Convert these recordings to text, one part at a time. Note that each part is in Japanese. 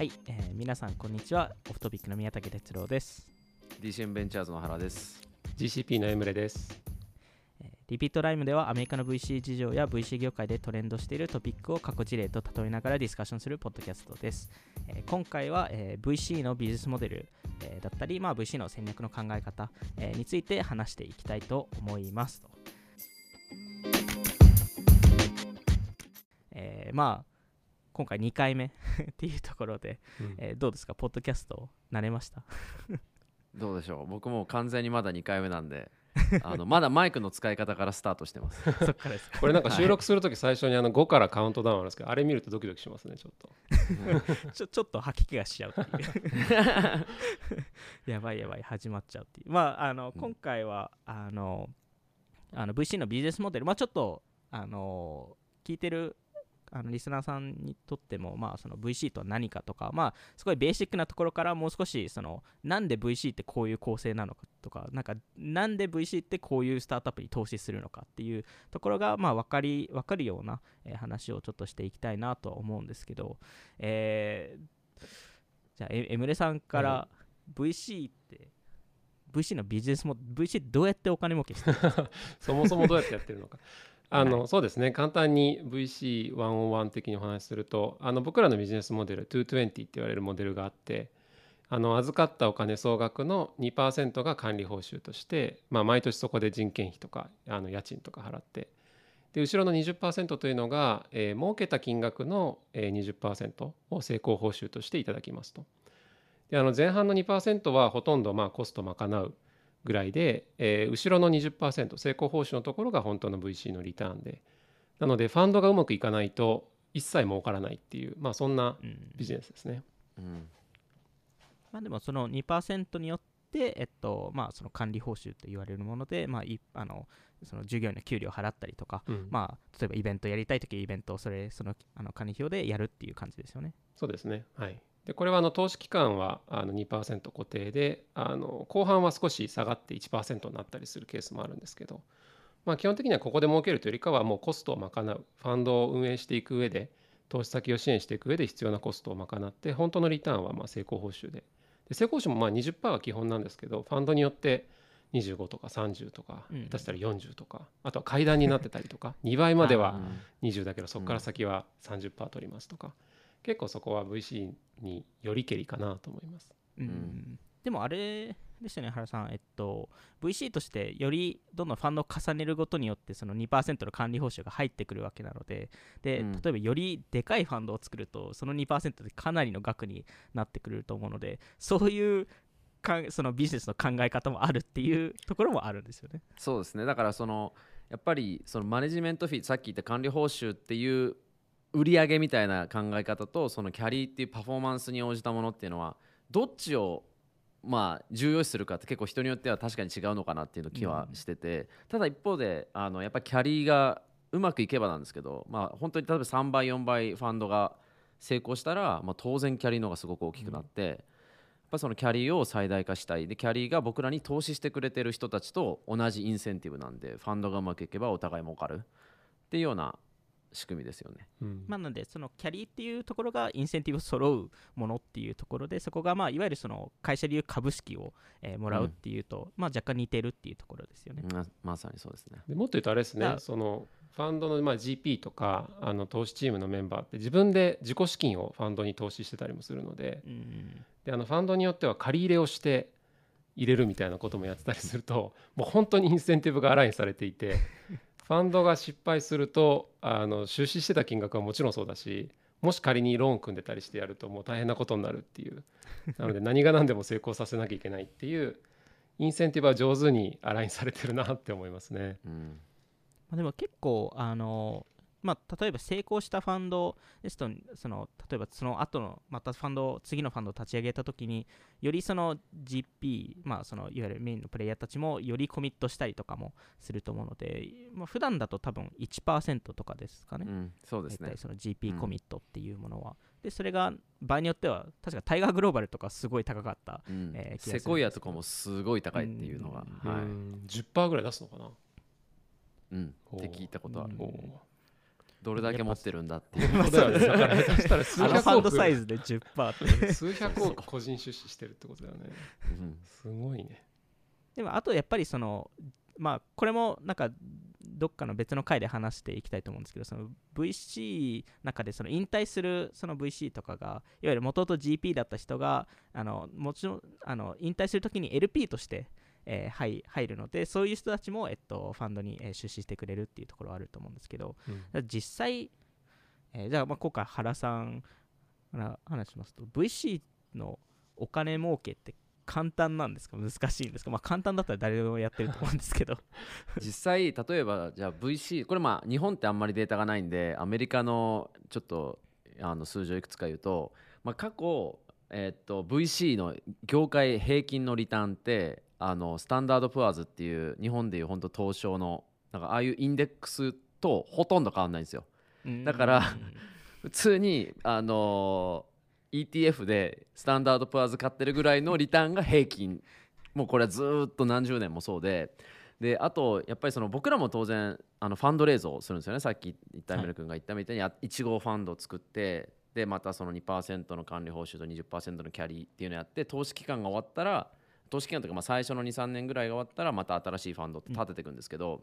はい、えー皆さんこんにちは。 Off Topic の宮武徹郎です、DCM ベンチャーズの原です。GCP のエムレです。えーリピートライムではアメリカの VC 事情や VC 業界でトレンドしているトピックを過去事例と例えながらディスカッションするポッドキャストです、えー今回は、えー VC のビジネスモデル、えーだったり、まあ、VC の戦略の考え方、えーについて話していきたいと思いますと。えーまあ今回2回目 っていうところで、うん。えーどうですか？ポッドキャスト慣れました？どうでしょう？僕も完全にまだ2回目なんで、あのまだマイクの使い方からスタートしてます。そっからですか？これなんか収録するとき最初にあの5からカウントダウンあるんですけど、あれ見るとドキドキしますね、ちょっと。ちょちょっと吐き気がしちゃうっていう。やばいやばい始まっちゃうっていう。まああのうん。今回は、あのあの VC のビジネスモデル。まあちょっとあの聞いてるあのリスナーさんにとっても、まあ、その VC とは何かとか、まあ、すごいベーシックなところからもう少しそのなんで VC ってこういう構成なのかとかなんかなんで VC ってこういうスタートアップに投資するのかっていうところが、まあ、分かり分かるような、えー話をちょっとしていきたいなとは思うんですけど、えーじゃあエムレさんから VC って、VC のビジネスも VC どうやってお金儲けしてる そもそもどうやってやってるのか。あの、はそうですね簡単に VC101 的にお話しするとあの僕らのビジネスモデル220って言われるモデルがあってあの預かったお金総額の2%が管理報酬として、まあ、毎年そこで人件費とかあの家賃とか払ってで後ろの20%というのが、えー儲けた金額の、えー、20%を成功報酬としていただきますと。であの前半の2%はほとんどまあコスト賄うぐらいで、えー後ろの20%成功報酬のところが本当の VC のリターンでなのでファンドがうまくいかないと一切儲からないっていう、まあ、そんなうんビジネスですね。うんまあ、でもその2%によって、えっとまあ、その管理報酬と言われるもので、まあ、いあのその従業員の給料を払ったりとか、うんまあ、例えばイベントやりたいときイベントをそれそのあの管理表でやるっていう感じですよね。そうですね。はい。でこれはあの投資期間はあの2%固定であの後半は少し下がって1%になったりするケースもあるんですけど、まあ、基本的にはここで儲けるというよりかはもうコストを賄うファンドを運営していく上で投資先を支援していく上で必要なコストを賄って本当のリターンはまあ成功報酬で。で成功報酬もまあ20%は基本なんですけどファンドによって25とか30とかうん。下手したら40とか、あとは階段になってたりとか2倍まではあ20だけどそこから先は30%取りますとか、結構そこは VC によりけりかなと思います。うん。ん。でもあれですよね、原さん、えっと、VC としてよりどんどんファンドを重ねることによって、その2%の管理報酬が入ってくるわけなので、でうん。例えばよりでかいファンドを作ると、その2%でかなりの額になってくると思うので、そういうかそのビジネスの考え方もあるっていうところもあるんですよね。そうですね。だからそのやっぱりそのマネジメントフィーさっき言った管理報酬っていう売り上げみたいな考え方とそのキャリーっていうパフォーマンスに応じたものっていうのはどっちをまあ重要視するかって結構人によっては確かに違うのかなっていうの気はしてて、ただ一方であのやっぱりキャリーがうまくいけばなんですけどまあ本当に例えば3倍4倍ファンドが成功したら、まあ、当然キャリーの方がすごく大きくなって、やっぱそのキャリーを最大化したい。でキャリーが僕らに投資してくれてる人たちと同じインセンティブなんでファンドがうまくいけばお互い儲かるっていうような仕組みですよね。うんまあ、なので、そのキャリーっていうところがインセンティブ揃うものっていうところで、そこがまあいわゆるその会社でいう株式を、えーもらうっていうと、まあ、若干似てるっていうところですよね。ままさにそうですね。でもっと言うとあれですねあそのファンドのまあ GP とかあの投資チームのメンバーって自分で自己資金をファンドに投資してたりもするのでうんであのファンドによっては借り入れをして入れるみたいなこともやってたりするともう本当にインセンティブがアラインされていてファンドが失敗するとあの出資してた金額はもちろんそうだしもし仮にローン組んでたりしてやるともう大変なことになるっていうなので何が何でも成功させなきゃいけないっていうインセンティブは上手にアラインされてるなって思いますね。うんまあ、でも結構、あのまあ、例えば成功したファンドですとその例えばその後のまたファンドを次のファンドを立ち上げたときによりその GP、まあ、そのいわゆるメインのプレイヤーたちもよりコミットしたりとかもすると思うので、まあ、普段だと多分1%とかですかね、うん、そうですね。そのう GP ん。コミットっていうものは、でそれが場合によっては確かタイガーグローバルとかすごい高かったうん。えーセコイアとかもすごい高いっていうのが、うん。はい。うん10%ぐらい出すのかな？うん、って聞いたことある。どれだけ持ってるんだっていう。まあそうだよね。だから下手したら数あのファン百億ドサイズで10%って数百億個人出資してるってことだよね。うん。すごいね。でもあとやっぱりそのまあこれもなんかどっかの別の回で話していきたいと思うんですけどその VC 中でその引退するその VC とかがいわゆる元々 GP だった人があのもちろんあの引退するときに LP として、えー入入るのでそういう人たちも、えっと、ファンドに、えー出資してくれるっていうところはあると思うんですけどうん。実際、えーじゃあまあ今回原さんから話しますと VC のお金儲けって簡単なんですか？難しいんですか？まあ簡単だったら誰でもやってると思うんですけど。実際例えばじゃあ VC これまあ日本ってあんまりデータがないんでアメリカのちょっとあの数字をいくつか言うと、まあ、過去、えっと VC の業界平均のリターンってあのスタンダードプアーズっていう日本でいう本当東証のなんかああいうインデックスとほとんど変わんないんですよ。だからうん。普通にあの ETF でスタンダードプアーズ買ってるぐらいのリターンが平均。もうこれはずーっと何十年もそうで。であとやっぱりその僕らも当然あのファンドレイズをするんですよね。さっき言ったル君が言ったみたいにあ1号ファンドを作ってでまたその2%の管理報酬と20%のキャリーっていうのをやって投資期間が終わったら投資期間というかまあ最初の23年ぐらいが終わったらまた新しいファンドって立てていくんですけど、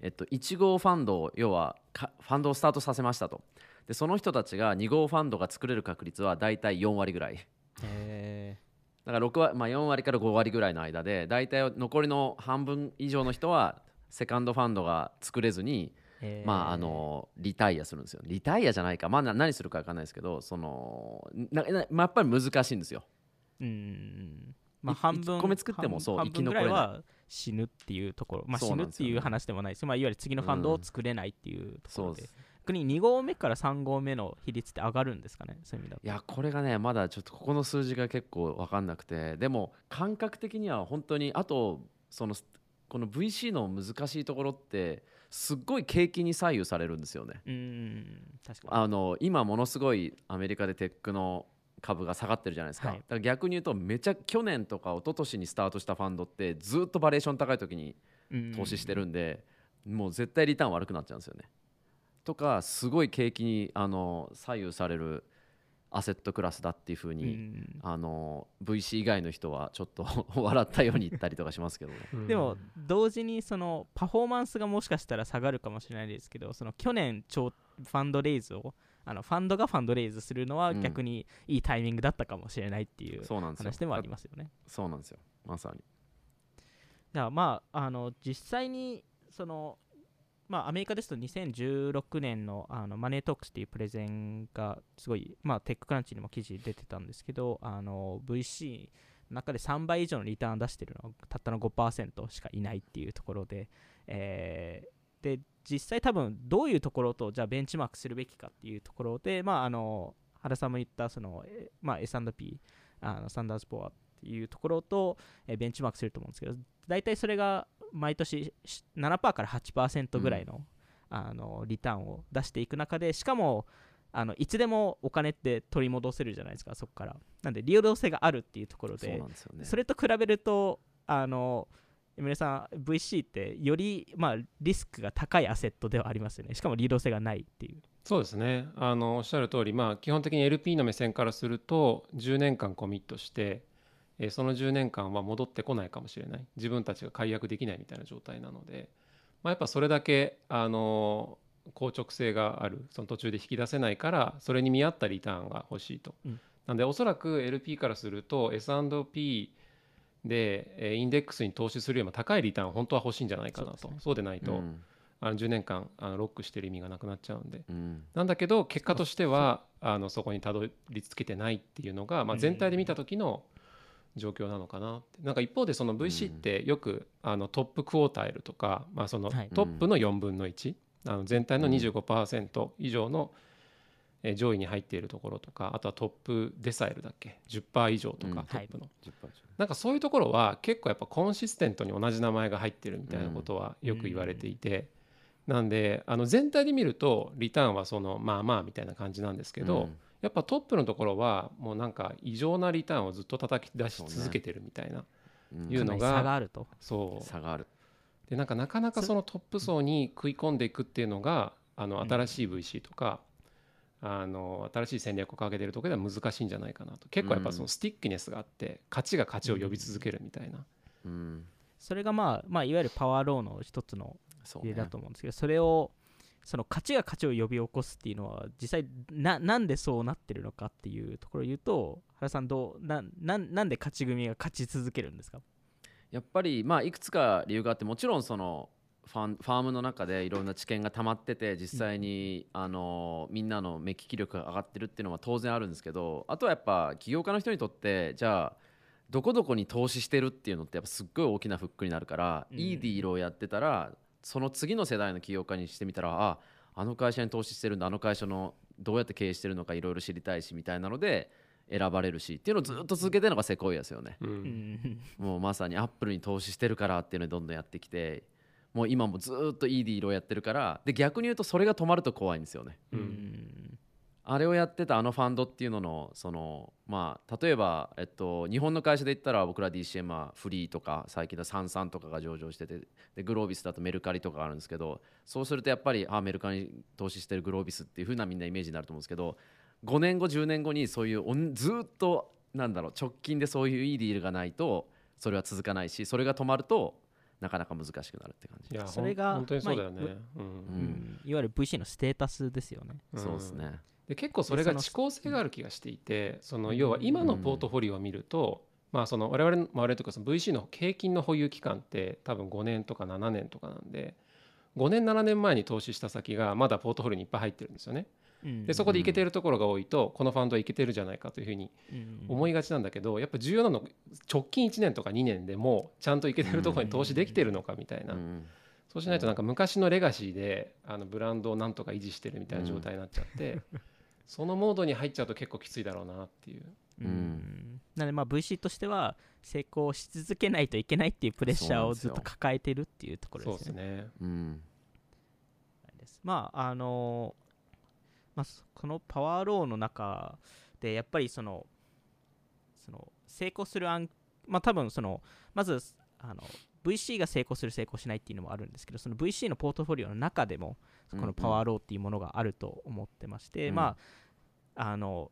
えっと、1号ファンドを要はかファンドをスタートさせましたと。でその人たちが2号ファンドが作れる確率はだいたい4割ぐらい。へだから6割、まあ、4割から5割ぐらいの間で大体残りの半分以上の人はセカンドファンドが作れずに、まああのリタイアするんですよ。リタイアじゃないか、まあ、な何するか分かんないですけどそのななまあ、やっぱり難しいんですよ。うんまあい半分一個目作ってもそう生き残れない。ぐらいは死ぬっていうところまあ死ぬっていう話でもないですまあいわゆる次のファンドを作れないっていうところで。そうです。逆に2合目から3合目の比率って上がるんですかねそういう意味だと。いやこれがねまだちょっとここの数字が結構分かんなくて。でも感覚的には本当にあとそのこの VC の難しいところってすっごい景気に左右されるんですよね。うん。確かに。あの今ものすごいアメリカでテックの株が下がってるじゃないですか,、はいだから逆に言うとめちゃ去年とか一昨年にスタートしたファンドってずっとバリエーション高い時に投資してるんで、もう絶対リターン悪くなっちゃうんですよね。とかすごい景気にあの左右されるアセットクラスだっていうふううに、んあの VC 以外の人はちょっと笑ったように言ったりとかしますけどね。うんでも同時にそのパフォーマンスがもしかしたら下がるかもしれないですけどその去年超ファンドレイズをあのファンドがファンドレイズするのはうん逆にいいタイミングだったかもしれないっていう。話でもありますよね。そうなんですよ。まさに。じゃあまああの実際にそのまあアメリカですと2016年のあのマネートークスっていうプレゼンがすごいまあテッククランチにも記事出てたんですけどあの VC の中で3倍以上のリターン出してるのはたったの5%しかいないっていうところで、えーで実際多分どういうところとじゃあベンチマークするべきかっていうところでまああの原さんも言ったその、えーまあ、S&P あのサンダースポアっていうところと、えーベンチマークすると思うんですけど大体それが毎年し7%から8%ぐらいの,、あのリターンを出していく中でしかもあのいつでもお金って取り戻せるじゃないですかそこからなんで流動性があるっていうところでね。それと比べるとあのエミレさん VC ってより、まあ、リスクが高いアセットではありますよね。しかも流動性がないっていう。そうですね。あのおっしゃる通りまあ基本的に LP の目線からすると10年間コミットしてえーその10年間は戻ってこないかもしれない。自分たちが解約できないみたいな状態なので、まあ、やっぱそれだけあの硬直性があるその途中で引き出せないからそれに見合ったリターンが欲しいと、うん。なんでおそらく LP からすると S&P でえーインデックスに投資するよりも高いリターン本当は欲しいんじゃないかなと。そう,、でないと、うん。あの10年間あのロックしてる意味がなくなっちゃうんで。うん。なんだけど結果としてはあのそこにたどり着けてないっていうのが、まあ、全体で見た時の状況なのかなって。なんか一方でその VC ってよくあのトップクォータイルとか、まあ、そのはい。トップの4分の1、あの全体のうん。25%以上のえー上位に入っているところとかあとはトップデサイルだっけ？10%以上とうん。かトップの、10%なんかそういうところは結構やっぱコンシステントに同じ名前が入ってるみたいなことはよく言われていて、なんであの全体で見るとリターンはそのまあまあみたいな感じなんですけど、うん。やっぱトップのところはもうなんか異常なリターンをずっと叩き出し続けてるみたいなうん。いうのが差があると。そう。差がある。でなんかなかなかそのトップ層に食い込んでいくっていうのがあの新しい VC とか、あの新しい戦略をかけてるところでは難しいんじゃないかなと。結構やっぱそのスティックネスがあって勝ちが勝ちを呼び続けるみたいな、うん。それがまあ、まあ、いわゆるパワーローの一つのそうね例だと思うんですけどそれをその勝ちが勝ちを呼び起こすっていうのは実際ななんでそうなってるのかっていうところを言うと原さんどうなななんで勝ち組が勝ち続けるんですか？やっぱりまあいくつか理由があってもちろんそのファンファームの中でいろんな知見が溜まってて実際に、あのみんなの目利き力が上がってるっていうのは当然あるんですけどあとはやっぱ起業家の人にとってじゃあどこどこに投資してるっていうのってやっぱすっごい大きなフックになるから、うんいいディールをやってたらその次の世代の起業家にしてみたらああの会社に投資してるんだあの会社のどうやって経営してるのかいろいろ知りたいしみたいなので選ばれるしっていうのをずっと続けてるのがセコイアですよね。うんうんもうまさにアップルに投資してるからっていうのをどんどんやってきてもう今もずっといいディールをやってるからで逆に言うとそれが止まると怖いんですよね。あれをやってたあのファンドっていうののそのまあ例えば、えっと、日本の会社で言ったら僕ら DCM はフリーとか最近だサンサンとかが上場しててでグロービスだとメルカリとかあるんですけどそうするとやっぱりあメルカリに投資してるグロービスっていう風なみんなイメージになると思うんですけど5年後10年後にそういうずっとなんだろう直近でそういういいディールがないとそれは続かないしそれが止まるとなかなか難しくなるって感じ。いやそれが本当にそうだよね、まあうん。うん。いわゆる VC のステータスですよね。そうですね。で結構それが遅効性がある気がしていてそのうん要は今のポートフォリオを見ると、まあその我々の我々というかその VC の平均の保有期間って多分5年とか7年とかなんで5年7年前に投資した先がまだポートフォリオにいっぱい入ってるんですよね。うん。でそこでいけてるところが多いとこのファンドはいけてるじゃないかというふうにうん。思いがちなんだけどやっぱ重要なの直近1年とか2年でもちゃんといけてるところに投資できてるのかみたいな。うんそうしないとなんか昔のレガシーであのブランドをなんとか維持してるみたいな状態になっちゃって、そのモードに入っちゃうと結構きついだろうなっていう。うん。うん。なのでまあ VC としては成功し続けないといけないっていうプレッシャーをずっと抱えてるっていうところですすね。まああのまあ、そこのパワーローの中でやっぱりそのその成功する案まあ多分そのまずあの VC が成功する成功しないっていうのもあるんですけどその VC のポートフォリオの中でもこのパワーローっていうものがあると思ってまして、うん。まああの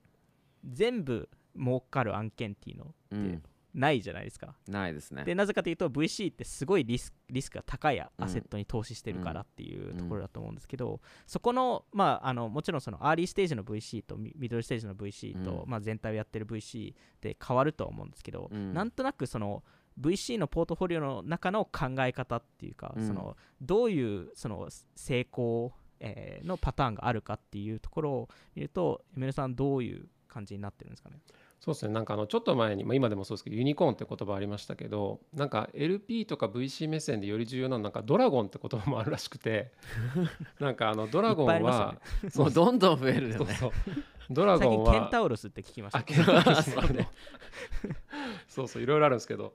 全部儲かる案件っていうのうんないじゃないですか。ないですね。でなぜかというと VC ってすごいリスリスクが高いアセットに投資してるからっていうところだと思うんですけど、そこの,、まあ、あのもちろんそのアーリーステージの VC とミミドルステージの VC と、うん。まあ、全体をやってる VC で変わるとは思うんですけど、うん。なんとなくその VC のポートフォリオの中の考え方っていうか、うん。そのどういうその成功、えーのパターンがあるかっていうところを見るとエメルさんどういう感じになってるんですかね？そうですね。なんかあのちょっと前に、まあ、今でもそうですけどユニコーンって言葉ありましたけどなんか LP とか VC 目線でより重要なのはなんかドラゴンって言葉もあるらしくて なんかあのドラゴンはますもうどんどん増えるよね。そうそう。ドラ最ゴンは近ケンタウロスって聞きました。ね。そうそういろいろあるんですけど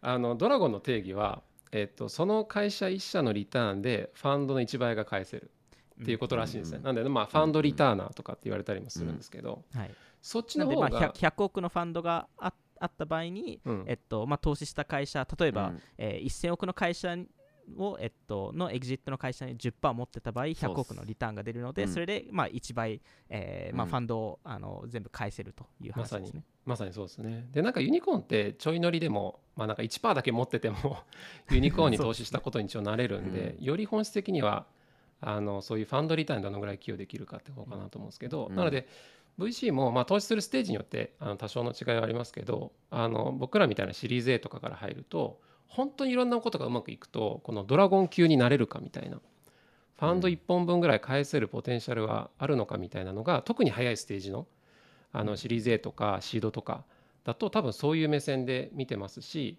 あのドラゴンの定義は、えっと、その会社一社のリターンでファンドの1倍が返せるっていうことらしいんですね、うんなんで、まあ、ファンドリターナーとかって言われたりもするんですけど、はいそっちなんでまあの方が 100, 100億のファンドがああった場合に、うん。えっとまあ、投資した会社例えば、うん。えー1000億の会社を、えっと、のエグジットの会社に10%持ってた場合100億のリターンが出るのでうんそれで、まあ、1倍、えーまあ、うんファンドをあの全部返せるという話ですね。まさに。そうですね。でなんかユニコーンってちょい乗りでも、まあ、なんか1%だけ持ってても ユニコーンに投資したことに一応なれるんでより本質的にはあのそういうファンドリターンにどのぐらい寄与できるかって方かなと思うんですけど、うん。なので VC もまあ投資するステージによってあの多少の違いはありますけどあの僕らみたいなシリーズ A とかから入ると本当にいろんなことがうまくいくとこのドラゴン級になれるかみたいなファンド1本分ぐらい返せるポテンシャルはあるのかみたいなのが特に早いステージのあのシリーズ A とかシードとかだと多分そういう目線で見てますし、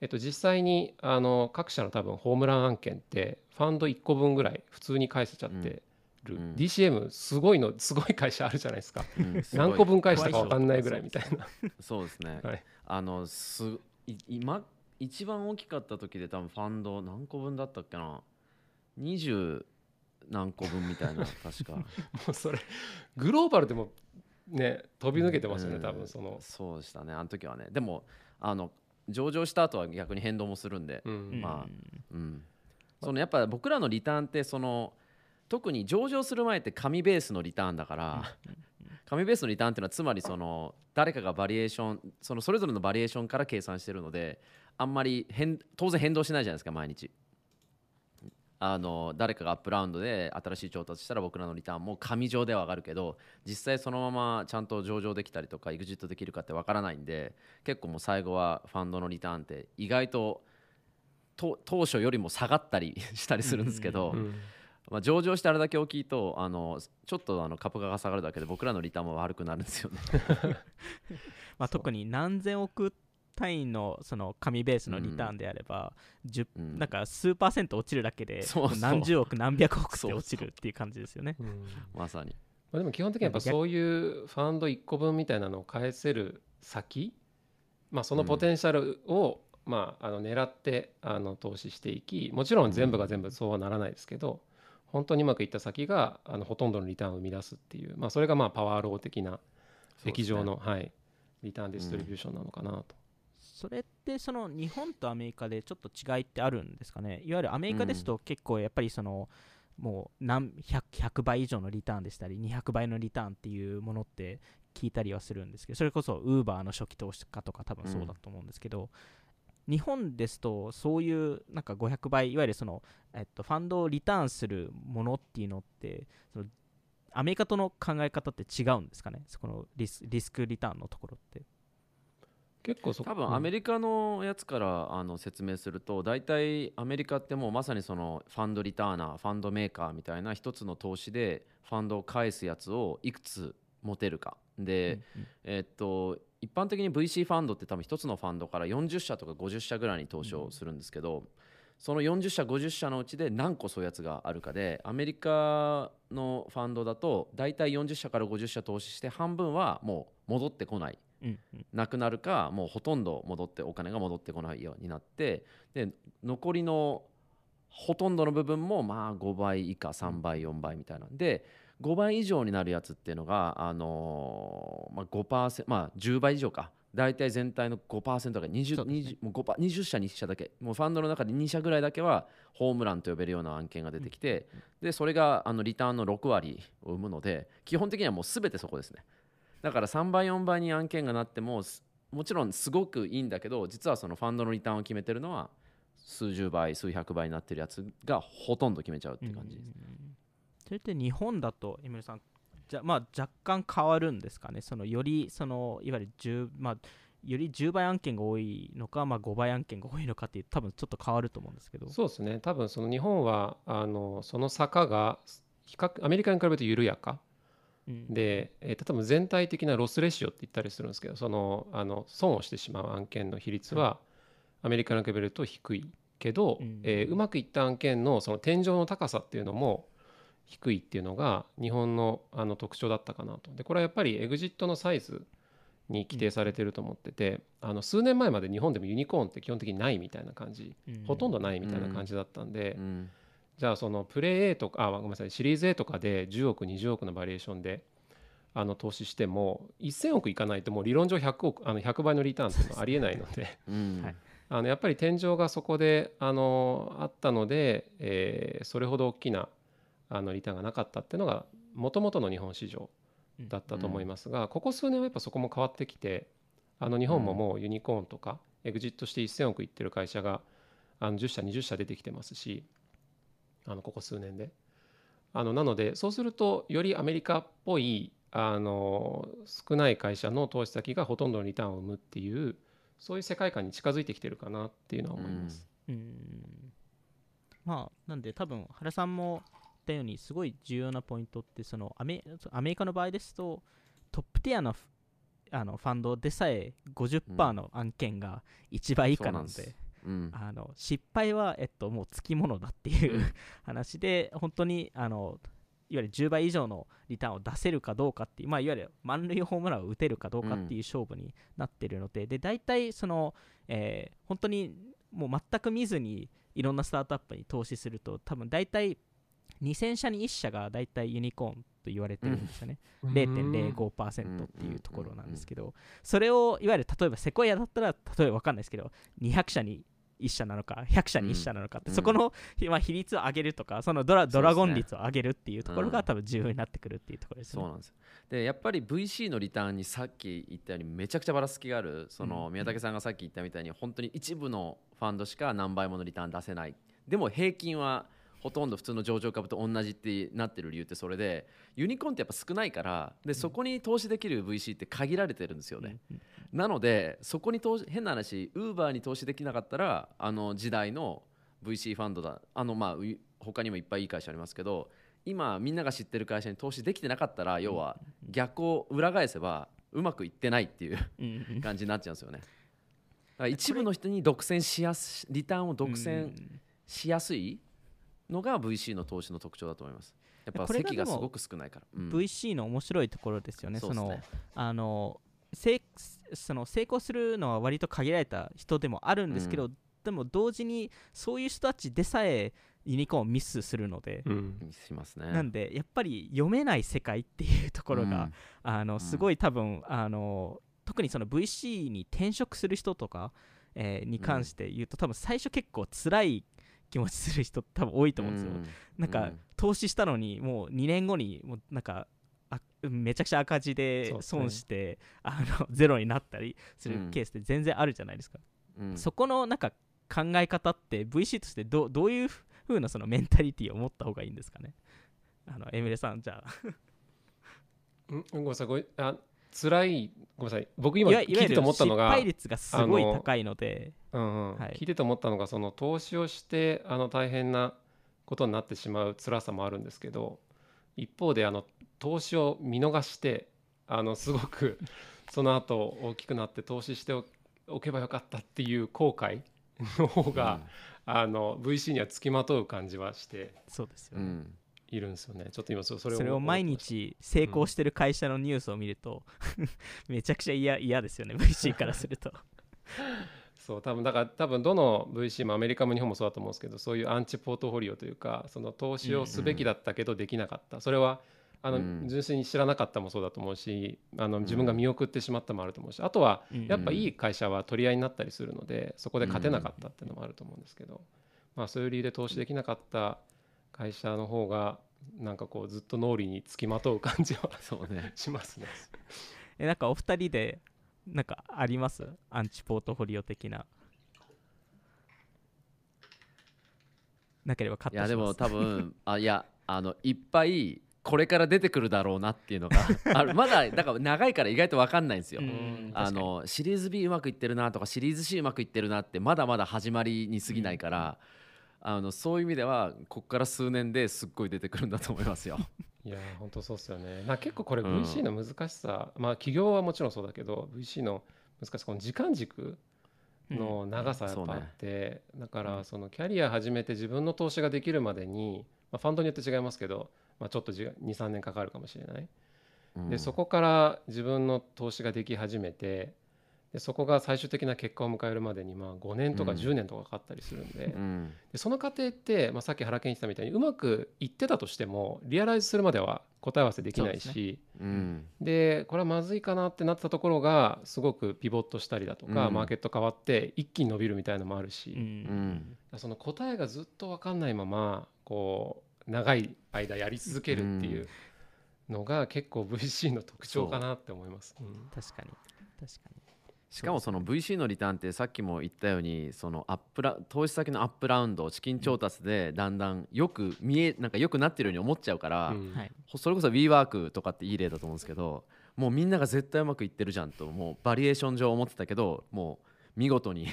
えっと、実際にあの各社の多分ホームラン案件ってファンド1個分ぐらい普通に返せちゃってる、うん。DCM すごいの すごい会社あるじゃないですか。うんす何個分返したか分かんないぐらいみたいな。そうですね、はい。あのすい今一番大きかった時で多分ファンド何個分だったっけな？20何個分みたいな 確か。もうそれグローバルでもね飛び抜けてますよね、うん。多分その、そうでしたねあの時はね。でもあの上場した後は逆に変動もするんで、うん。まあうん、そのやっぱ僕らのリターンってその特に上場する前って紙ベースのリターンだから、紙ベースのリターンっていうのはつまりその誰かがバリエーションそのそれぞれのバリエーションから計算してるのであんまり変当然変動しないじゃないですか毎日。あの誰かがアップラウンドで新しい調達したら僕らのリターンも紙上では上がるけど実際そのままちゃんと上場できたりとかエグジットできるかってわからないんで結構もう最後はファンドのリターンって意外とと当初よりも下がったり したりするんですけど、うんまあ、上場してあれだけ大きいとあのちょっとあの株価が下がるだけで僕らのリターンも悪くなるんですよね。まあ、特に何千億単位のその紙ベースのリターンであれば、10うん。なんか数パーセント落ちるだけでそうそう。何十億何百億ってそうそう落ちるっていう感じですよね。うん。まさに。まあ、でも基本的にやっぱそういうファンド1個分みたいなのを返せる先、まあ、そのポテンシャルを、まあ、あの狙ってあの投資していきもちろん全部が全部そうはならないですけど本当にうまくいった先があのほとんどのリターンを生み出すっていう、まあ、それがまあパワーロー的な液状の、はい、リターンディストリビューションなのかなと。それってその日本とアメリカでちょっと違いってあるんですかね？いわゆるアメリカですと結構やっぱりその、もう何 100, 100倍以上のリターンでしたり200倍のリターンっていうものって聞いたりはするんですけどそれこそウーバーの初期投資家とか多分そうだと思うんですけど、日本ですとそういうなんか500倍いわゆるその、えっと、ファンドをリターンするものっていうのってそのアメリカとの考え方って違うんですかね？そこのリスリスクリターンのところって。結構そ多分アメリリカのやつからあの説明すると大体アメリカってもうまさにそのファンドリターナーファンドメーカーみたいな一つの投資でファンドを返すやつをいくつ持てるか。で、うんうん。えっと一般的に VC ファンドって多分一つのファンドから40社とか50社ぐらいに投資をするんですけど、その40社50社のうちで何個そういうやつがあるかでアメリカのファンドだと大体40社から50社投資して半分はもう戻ってこない。うんうん。なくなるかもうほとんど戻ってお金が戻ってこないようになってで残りのほとんどの部分もまあ5倍以下3倍4倍みたいなんで5倍以上になるやつっていうのが、あのーまあ、5%まあ10倍以上か。大体全体の5%が 20, そうですね。20, もう5 20社2社だけ。もうファンドの中で2社ぐらいだけはホームランと呼べるような案件が出てきて、でそれがあのリターンの6割を生むので基本的にはもう全てそこですね。だから3倍4倍に案件がなってもすもちろんすごくいいんだけど実はそのファンドのリターンを決めてるのは数十倍数百倍になってるやつがほとんど決めちゃうって感じです、うんそれって日本だと井村さんじゃまあ若干変わるんですかね？そのよりそのいわゆる10まあより10倍案件が多いのか、まあ、5倍案件が多いのかっていう多分ちょっと変わると思うんですけど。そうですね。多分その日本はあのその坂が比較アメリカに比べると緩やか。うん。で、えー、例えば全体的なロスレシオって言ったりするんですけどそのあの損をしてしまう案件の比率はアメリカに比べると低いけど、うん。えーうまくいった案件のその天井の高さっていうのも低いっていうのが日本のあの特徴だったかなと。でこれはやっぱりエグジットのサイズに規定されてると思ってて、あの数年前まで日本でもユニコーンって基本的にないみたいな感じ、うん。ほとんどないみたいな感じだったんで、うん。じゃあそのプレイ A とかあごめんなさいシリーズ A とかで10億20億のバリエーションであの投資しても1000億いかないともう理論上100億あの100倍のリターンっていうのはありえないので うん。はい。あのやっぱり天井がそこであのあったので、えーそれほど大きなあのリターンがなかったっていうのがもともとの日本市場だったと思いますが、ここ数年はやっぱそこも変わってきてあの日本ももうユニコーンとかエグジットして1000億いってる会社があの10社20社出てきてますしあのここ数年で。あのなのでそうするとよりアメリカっぽいあの少ない会社の投資先がほとんどのリターンを生むっていうそういう世界観に近づいてきてるかなっていうのは思います。うん。まあなんで多分原さんも言ったようにすごい重要なポイントってそのアメリカの場合ですとトップティアのフあのファンドでさえ50%の案件が1倍以下なので,、そうなんうん。あの失敗は、えっと、もうつきものだっていう、うん。話で本当にあのいわゆる10倍以上のリターンを出せるかどうかっていう、まあ、いわゆる満塁ホームランを打てるかどうかっていう勝負になってるので、で大体その、えー本当にもう全く見ずにいろんなスタートアップに投資すると多分大体2000社に1社が大体ユニコーンと言われてるんですよね、0.05%っていうところなんですけど、それをいわゆる例えばセコイアだったら例えば分かんないですけど200社に1社なのか100社に1社なのかって、うんそこの、まあ、比率を上げるとかそのドラドラゴン率を上げるっていうところうん。が多分重要になってくるっていうところですね。そうなんですよ。でやっぱり VC のリターンにさっき言ったようにめちゃくちゃばらつきがあるそのうん。宮武さんがさっき言ったみたいに本当に一部のファンドしか何倍ものリターン出せない。でも平均はほとんど普通の上場株と同じってなってる理由ってそれでユニコーンってやっぱ少ないからでそこに投資できる VC って限られてるんですよね、うんなのでそこに投資変な話ウーバーに投資できなかったらあの時代の VC ファンドだあのまあう他にもいっぱいいい会社ありますけど今みんなが知ってる会社に投資できてなかったら要は逆を裏返せばうまくいってないっていう感じになっちゃうんですよね。だから一部の人に独占しやすリターンを独う占ん。しやすいのが VC の投資の特徴だと思います。やっぱ席がすごく少ないから。うん VC の面白いところですよね。そねあの成その成功するのは割と限られた人でもあるんですけど、うでも同時にそういう人たちでさえユニコーンをミスするので、うんしますね。なんでやっぱり読めない世界っていうところが、あのすごい多分あの特にその VC に転職する人とか、えーに関して言うと、多分最初結構辛い気持ちする人多分多いと思うんですよ。なんか、うん。投資したのにもう2年後にもうなんかあめちゃくちゃ赤字で損して、あの ゼロになったりすうん。るケースって全然あるじゃないですか、うん。そこのなんか考え方って VC としてどどういう風なそのメンタリティーを持った方がいいんですかね。あのエミレさんじゃあ。うんごめんなさい。ごあ辛いごめんなさい。僕今聞いてて思った失のが敗率がすごいあの高いので。うんうん。はい。聞いてて思ったのがその投資をしてあの大変なことになってしまう辛さもあるんですけど一方であの投資を見逃してあのすごく その後大きくなって投資しておおけばよかったっていう後悔の方が、あの VC にはつきまとう感じはして。そうですよね、うんいるんですよね。ちょっと今そそれをそれを毎日成功してる会社のニュースを見ると、めちゃくちゃ嫌嫌ですよね VC からすると。そう多分だから多分どの VC もアメリカも日本もそうだと思うんですけどそういうアンチポートフォリオというかその投資をすべきだったけどできなかった、それはあの、うん。純粋に知らなかったもそうだと思うしあの自分が見送ってしまったもあると思うしあとはうんやっぱいい会社は取り合いになったりするのでそこで勝てなかったっていうのもあると思うんですけど、まあ、そういう理由で投資できなかった会社の方がなんかこうずっと脳裏につきまとう感じはそうね。しますね。えなんかお二人でなんかあります？アンチポートフォリオ的ななければカットしますいやでも多分あいやあのいっぱいこれから出てくるだろうなっていうのが あるまだだから長いから意外と分かんないんですよ。うんあのシリーズ B うまくいってるなとかシリーズ C うまくいってるなってまだまだ始まりに過ぎないから、あのそういう意味ではここから数年ですっごい出てくるんだと思いますよ。いやー本当そうですよね。な結構これうん VC の難しさ、まあ企業はもちろんそうだけど VC の難しさこの時間軸の長さやっぱあって、だからそのキャリア始めて自分の投資ができるまでに、まあ、ファンドによって違いますけど、まあ、ちょっと23年かかるかもしれない。うんでそこから自分の投資ができ始めてでそこが最終的な結果を迎えるまでにまあ5年とかうん。10年とかかかったりするんで,、うん。でその過程って、まあ、さっき原健言ってたみたいにうまくいってたとしてもリアライズするまでは答え合わせできないそうしうん。でこれはまずいかなってなったところがすごくピボットしたりだとか、うん。マーケット変わって一気に伸びるみたいなのもあるし、その答えがずっと分かんないままこう長い間やり続けるっていうのが結構 VC の特徴かなって思います。うん。確かに。確かにしかもその VC のリターンってさっきも言ったようにそのアップラ投資先のアップラウンド資金調達でだんだんよく見えなんか良くなってるように思っちゃうから、うん。はい。それこそ WeWork とかっていい例だと思うんですけどもうみんなが絶対うまくいってるじゃんともうバリエーション上思ってたけどもう見事に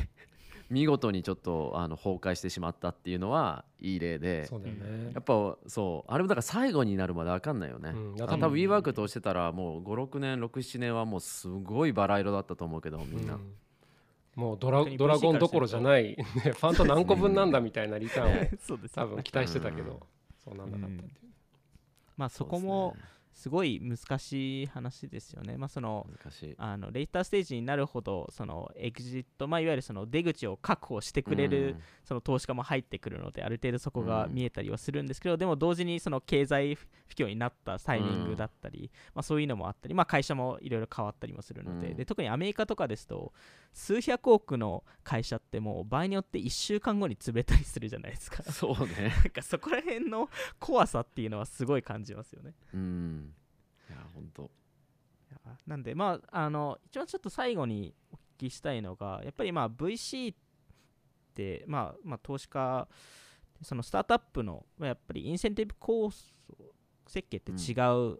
見事にちょっとあの崩壊してしまったっていうのはいい例でそうだよね。やっぱそうあれもだから最後になるまで分かんないよね、うんあ多分 WeWork 通してたらもう56年67年はもうすごいバラ色だったと思うけどみんな、うん。もうドラドラゴンどころじゃない、ね、ファンド何個分なんだみたいなリターンを そうです多分期待してたけうん。どそうなんなかったっていう。まあそこもすごい難しい話ですよね。まあ、そのあのレイターステージになるほどそのエグジット、まあ、いわゆるその出口を確保してくれる、その投資家も入ってくるのである程度そこが見えたりはするんですけど、でも同時にその経済不況になったタイミングだったり、まあ、そういうのもあったり、まあ、会社もいろいろ変わったりもするので,、うん。で特にアメリカとかですと数百億の会社ってもう場合によって1週間後に潰れたりするじゃないですか。そうね。なんかそこら辺の怖さっていうのはすごい感じますよね。うんいや本当。なんでまああの一番ちょっと最後にお聞きしたいのがやっぱりまあ VC ってまあまあ投資家そのスタートアップのまあやっぱりインセンティブ構想設計って違う、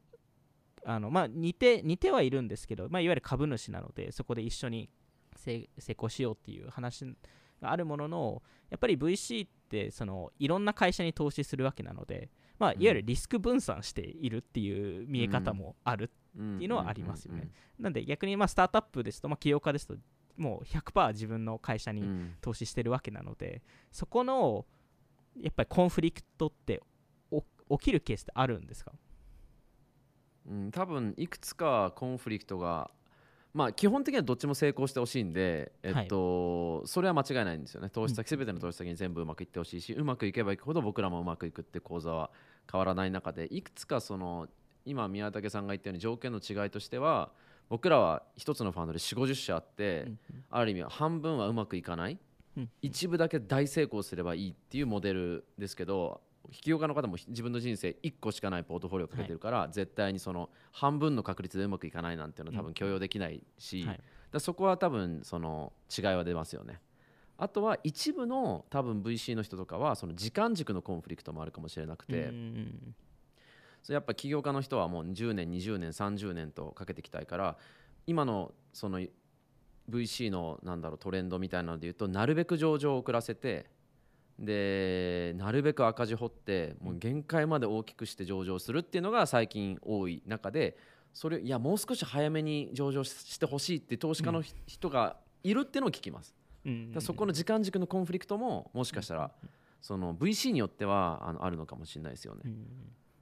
あのまあ似て似てはいるんですけど、まあ、いわゆる株主なのでそこで一緒に成成功しようっていう話があるもののやっぱり VC ってそのいろんな会社に投資するわけなので、まあ、いわゆるリスク分散しているっていう見え方もあるっていうのはありますよね。なんで逆にまあスタートアップですと、まあ、起業家ですともう100%自分の会社に投資してるわけなので、そこのやっぱりコンフリクトってお起きるケースってあるんですか？うん、多分いくつかコンフリクトがまあ基本的にはどっちも成功してほしいんで、えっとそれは間違いないんですよね。投資先全ての投資先に全部うまくいってほしいしうまくいけばいくほど僕らもうまくいくって講座は変わらない中でいくつかその今宮武さんが言ったように条件の違いとしては僕らは一つのファンドで4 5 0社あって、ある意味半分はうまくいかない、うん一部だけ大成功すればいいっていうモデルですけど起業家の方も自分の人生1個しかないポートフォリオをかけてるから、絶対にその半分の確率でうまくいかないなんていうのは多分許容できないし、はい。だそこは多分その違いは出ますよね。あとは一部の多分 VC の人とかはその時間軸のコンフリクトもあるかもしれなくて、うんそれやっぱ起業家の人はもう10年20年30年とかけていきたいから今のその VC のなんだろうトレンドみたいなので言うとなるべく上場を遅らせてでなるべく赤字掘ってもう限界まで大きくして上場するっていうのが最近多い中でそれいやもう少し早めに上場ししてほしいって投資家のひ人がいるっていうのを聞きます。うんだそこの時間軸のコンフリクトももしかしたらその VC によってはあのあるのかもしれないですよね。う。ん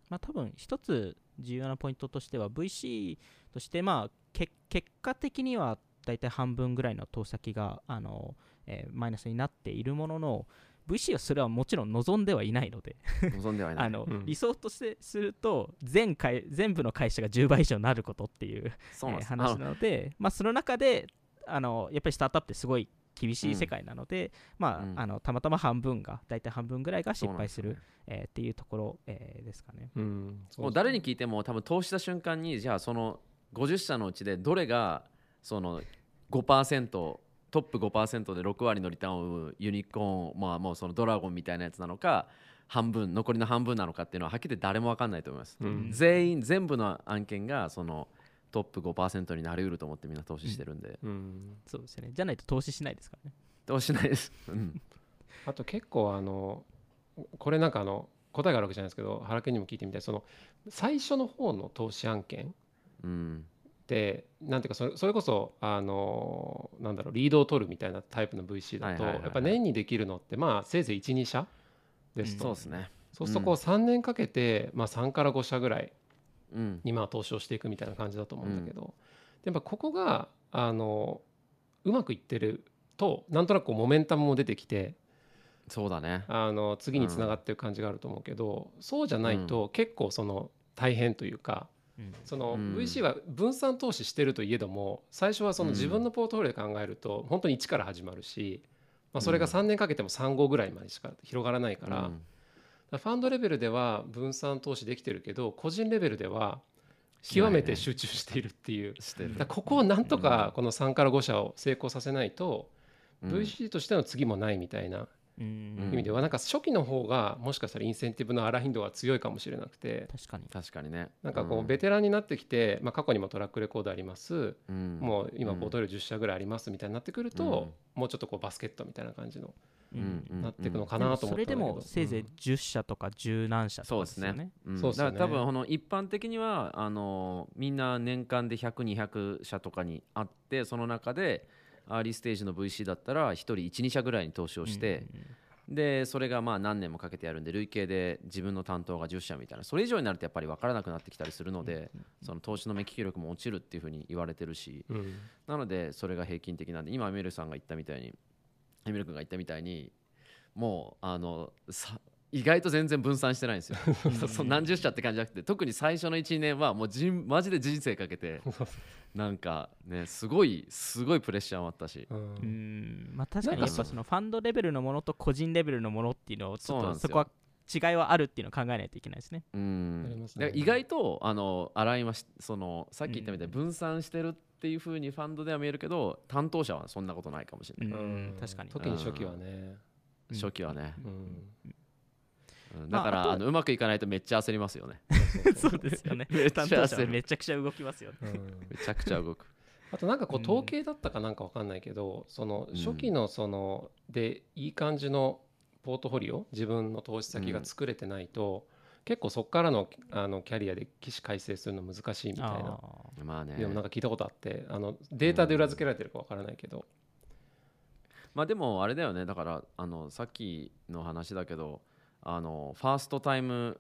まあ、多分一つ重要なポイントとしては VC としてまあけ結果的には大体半分ぐらいの投資先があの、えーマイナスになっているものの VC はそれはもちろん望んではいないので。望んではいない。あの、うん。理想としてすると全会全部の会社が10倍以上になることっていうそうなんです。えー話なので、まあ、その中であのやっぱりスタートアップってすごい厳しい世界なので、まあうん。あのたまたま半分が大体半分ぐらいが失そうなんですよね。敗する、えーっていうところ、えーですかね。うん。そうもう誰に聞いても多分投資した瞬間にじゃあその50社のうちでどれがその5%トップ5%で6割のリターンを生むユニコーン、まあ、もうそのドラゴンみたいなやつなのか半分残りの半分なのかっていうのははっきり言って誰も分かんないと思います、うん。全員全部の案件がそのトップ5%になりうると思ってみんな投資してるんで、うん。そうですよね。じゃないと投資しないですからね。投資しないです、うん。あと結構あのこれなんかあの答えがあるわけじゃないですけど原君にも聞いてみたい。その最初の方の投資案件うん。ってなんていうかそれそれこそあのなんだろうリードを取るみたいなタイプの VC だとやっぱ年にできるのってまあせいぜい12社ですと、そうですね。そうするとこう3年かけて、まあ、3から5社ぐらいうんにまあ投資をしていくみたいな感じだと思うんだけど、やっぱここがあのうまくいってるとなんとなくこうモメンタムも出てきてそうだね。あの次につながってる感じがあると思うけど、そうじゃないと結構その大変というか、うん。そのうん。VC は分散投資してるといえども最初はその自分のポートフォリオで考えると本当に1から始まるし、まあ、それが3年かけても3号ぐらいまでしか広がらないから,、うんファンドレベルでは分散投資できてるけど個人レベルでは極めて集中しているっていう。してる。だからここをなんとかこの3から5社を成功させないと、うん。VC としての次もないみたいなうん。意味ではなんか初期の方がもしかしたらインセンティブの荒頻度が強いかもしれなくて。確かに。確かにね。なんかこうベテランになってきて、まあ、過去にもトラックレコードあります、うん。もう今うんポートフォリオ10社ぐらいありますみたいになってくると、もうちょっとこうバスケットみたいな感じのなっていくのかなと思それでもせいぜい10社とか10何社とかそうですね。ですよね。うんそうだから多分この一般的にはあのみんな年間で100200社とかにあってその中でアーリーステージの VC だったら1人12社ぐらいに投資をして、でそれがまあ何年もかけてやるんで累計で自分の担当が10社みたいな。それ以上になるとやっぱり分からなくなってきたりするのでその投資の目利き力も落ちるっていうふうに言われてるし。うん。なのでそれが平均的なんで今エミルさんが言ったみたいにエミル君が言ったみたいにもうあのさ意外と全然分散してないんですよ。そう何十社って感じじゃなくて特に最初の12年はもうじんマジで人生かけて なんかねすごいすごいプレッシャーもあったし。うん。うん。まあ確かにやっぱそのファンドレベルのものと個人レベルのものっていうのをちょそうなんですよ。っとそこは違いはあるっていうのを考えないといけないですね。うん。ありますね。意外とあの洗いましそのさっき言ったみたいに分散してるっていう風にファンドでは見えるけど担当者はそんなことないかもしれない、うん。確かに。特に初期はね。うん。初期はね、うん。うん。だから、まああのうまくいかないとめっちゃ焦りますよね。そうですよね。めっちゃ担当者は焦るめちゃくちゃ動きますよね。うん。めちゃくちゃ動く。あとなんかこう統計だったかなんかわかんないけど、そのうん初期のそのでいい感じのポートフォリオ自分の投資先が作れてないと、結構そこからのあのキャリアで起死回生するの難しいみたいな。あまあね。でもなんか聞いたことあってあのデータで裏付けられてるかわからないけど、まあでもあれだよね。だからあのさっきの話だけどあのファーストタイム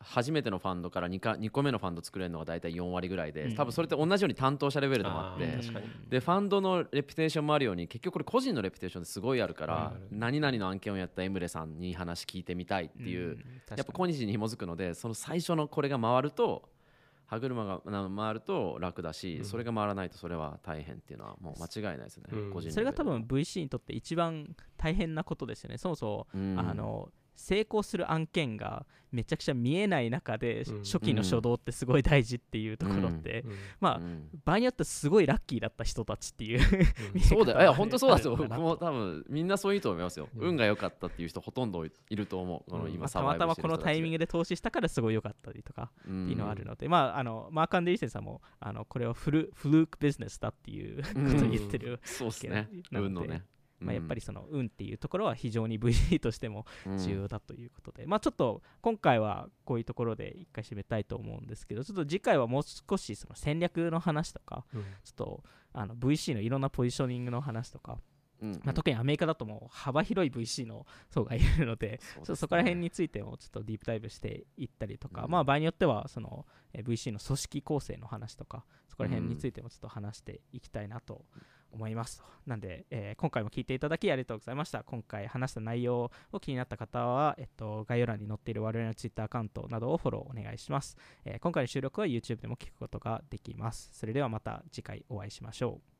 初めてのファンドから 2, か2個目のファンド作れるのが大体4割ぐらいで、うん。多分それって同じように担当者レベルでもあってでファンドのレピュテーションもあるように結局これ個人のレピュテーションってすごいあるからあるある何々の案件をやったエムレさんに話聞いてみたいっていう、やっぱ今日に紐づくのでその最初のこれが回ると歯車があ回ると楽だし、うん。それが回らないとそれは大変っていうのはもう間違いないですね、うん。個人それが多分 VC にとって一番大変なことですよね。そもそも、うん。あの成功する案件がめちゃくちゃ見えない中で、うん。初期の初動ってすごい大事っていうところって、うん。まあ、うん。場合によってはすごいラッキーだった人たちっていううん。そうだよ。いや本当そうだとあるのかな僕も多分みんなそういいと思いますよ、うん。運が良かったっていう人ほとんどいると思う。このうん。今まあたまたまこのタイミンググで投資したからすごい良かったりとかっていうのはあるので、まああのマーク・アンデリーセンさんもあのこれはフルフルークビジネスだっていうことを言ってる、そうですね。運のね、まあ、やっぱりその運っていうところは非常に VC としてもうん。重要だということで、まあちょっと今回はこういうところで一回締めたいと思うんですけどちょっと次回はもう少しその戦略の話とかうん。ちょっとあの VC のいろんなポジショニングの話とか、うんまあ、特にアメリカだともう幅広い VC の層がいるのでそねちょっとそこら辺についてもちょっとディープダイブしていったりとか、うん。まあ場合によってはそのえー VC の組織構成の話とかそこら辺についてもちょっと話していきたいなと思います。なんで、えー今回も聞いていただきありがとうございました。今回話した内容を気になった方は、えっと、概要欄に載っている我々の Twitter アカウントなどをフォローお願いします。えー今回の収録は YouTube でも聞くことができます。それではまた次回お会いしましょう。